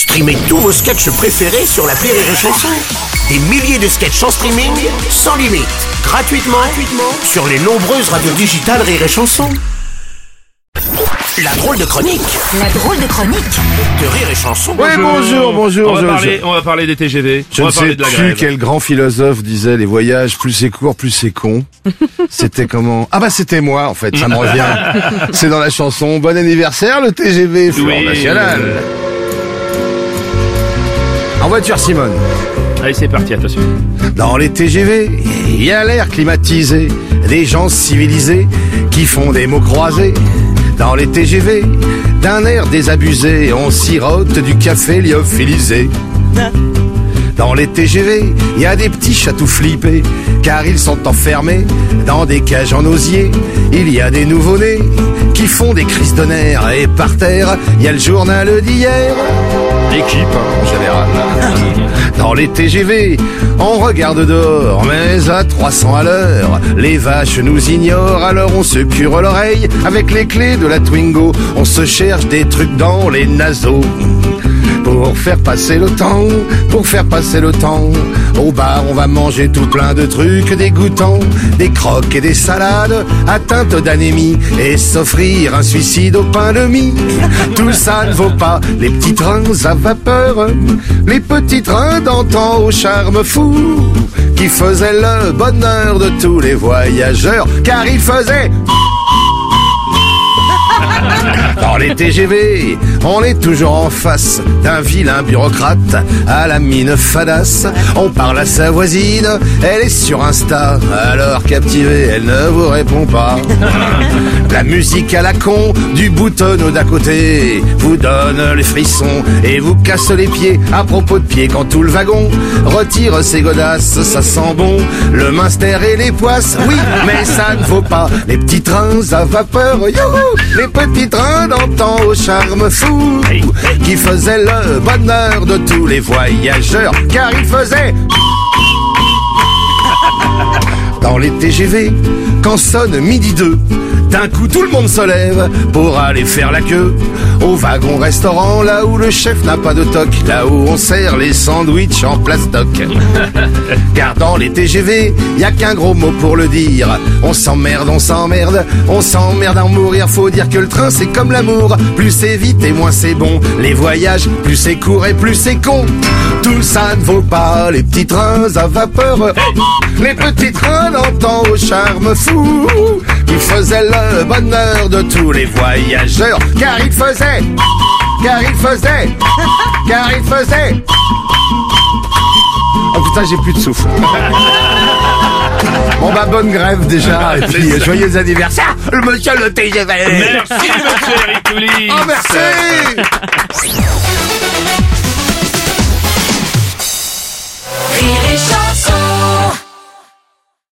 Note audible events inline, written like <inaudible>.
Streamez tous vos sketchs préférés sur la Rire et Chanson. Des milliers de sketchs en streaming, sans limite, gratuitement, gratuitement sur les nombreuses radios digitales Rire et Chanson. La drôle de chronique La drôle de chronique de Rire et Chanson. Oui, bonjour, bonjour. On va, je- parler, on va parler des TGV. Je on ne va sais de la plus grève. quel grand philosophe disait les voyages, plus c'est court, plus c'est con. <laughs> c'était comment? Ah bah c'était moi en fait, ça me revient. <laughs> c'est dans la chanson Bon anniversaire le TGV Oui. National. Voiture Simone. Allez, c'est parti, attention. Dans les TGV, il y a l'air climatisé, des gens civilisés qui font des mots croisés. Dans les TGV, d'un air désabusé, on sirote du café lyophilisé. Dans les TGV, il y a des petits chatous flippés, car ils sont enfermés dans des cages en osier. Il y a des nouveau-nés qui font des crises de nerfs, et par terre, il y a le journal d'hier. L'équipe, hein, en général. <laughs> Dans les TGV, on regarde dehors, mais à 300 à l'heure, les vaches nous ignorent, alors on se cure l'oreille avec les clés de la Twingo. On se cherche des trucs dans les naseaux. Pour faire passer le temps, pour faire passer le temps, au bar on va manger tout plein de trucs dégoûtants, des croques et des salades atteintes d'anémie, et s'offrir un suicide au pain de mie. Tout ça ne vaut pas les petits trains à vapeur, les petits trains d'antan au charme fou, qui faisaient le bonheur de tous les voyageurs, car ils faisaient les TGV, on est toujours en face d'un vilain bureaucrate à la mine fadasse. On parle à sa voisine, elle est sur Insta, alors captivée, elle ne vous répond pas. <laughs> La musique à la con du boutonneau d'à côté. Vous donne les frissons et vous casse les pieds. À propos de pieds quand tout le wagon retire ses godasses, ça sent bon. Le minster et les poisses, oui, <laughs> mais ça ne vaut pas. Les petits trains à vapeur, youhou, les petits trains d'antan au charme fou qui faisaient le bonheur de tous les voyageurs, car ils faisaient <laughs> dans les TGV, quand sonne midi 2, d'un coup tout le monde se lève pour aller faire la queue au wagon restaurant, là où le chef n'a pas de toc, là où on sert les sandwichs en plastoc. <laughs> Car dans les TGV, y a qu'un gros mot pour le dire. On s'emmerde, on s'emmerde, on s'emmerde à en mourir. Faut dire que le train c'est comme l'amour, plus c'est vite et moins c'est bon. Les voyages, plus c'est court et plus c'est con. Tout ça ne vaut pas les petits trains à vapeur. Les petits trains d'antan au charme fou qui faisaient le bonheur de tous les voyageurs. Car ils faisaient, car ils faisaient, <laughs> car ils faisaient. Oh putain, j'ai plus de souffle. <laughs> Bon bah bonne grève déjà et puis euh, joyeux anniversaire le monsieur le TGV. Merci, monsieur Eric Poulis. Oh merci <laughs>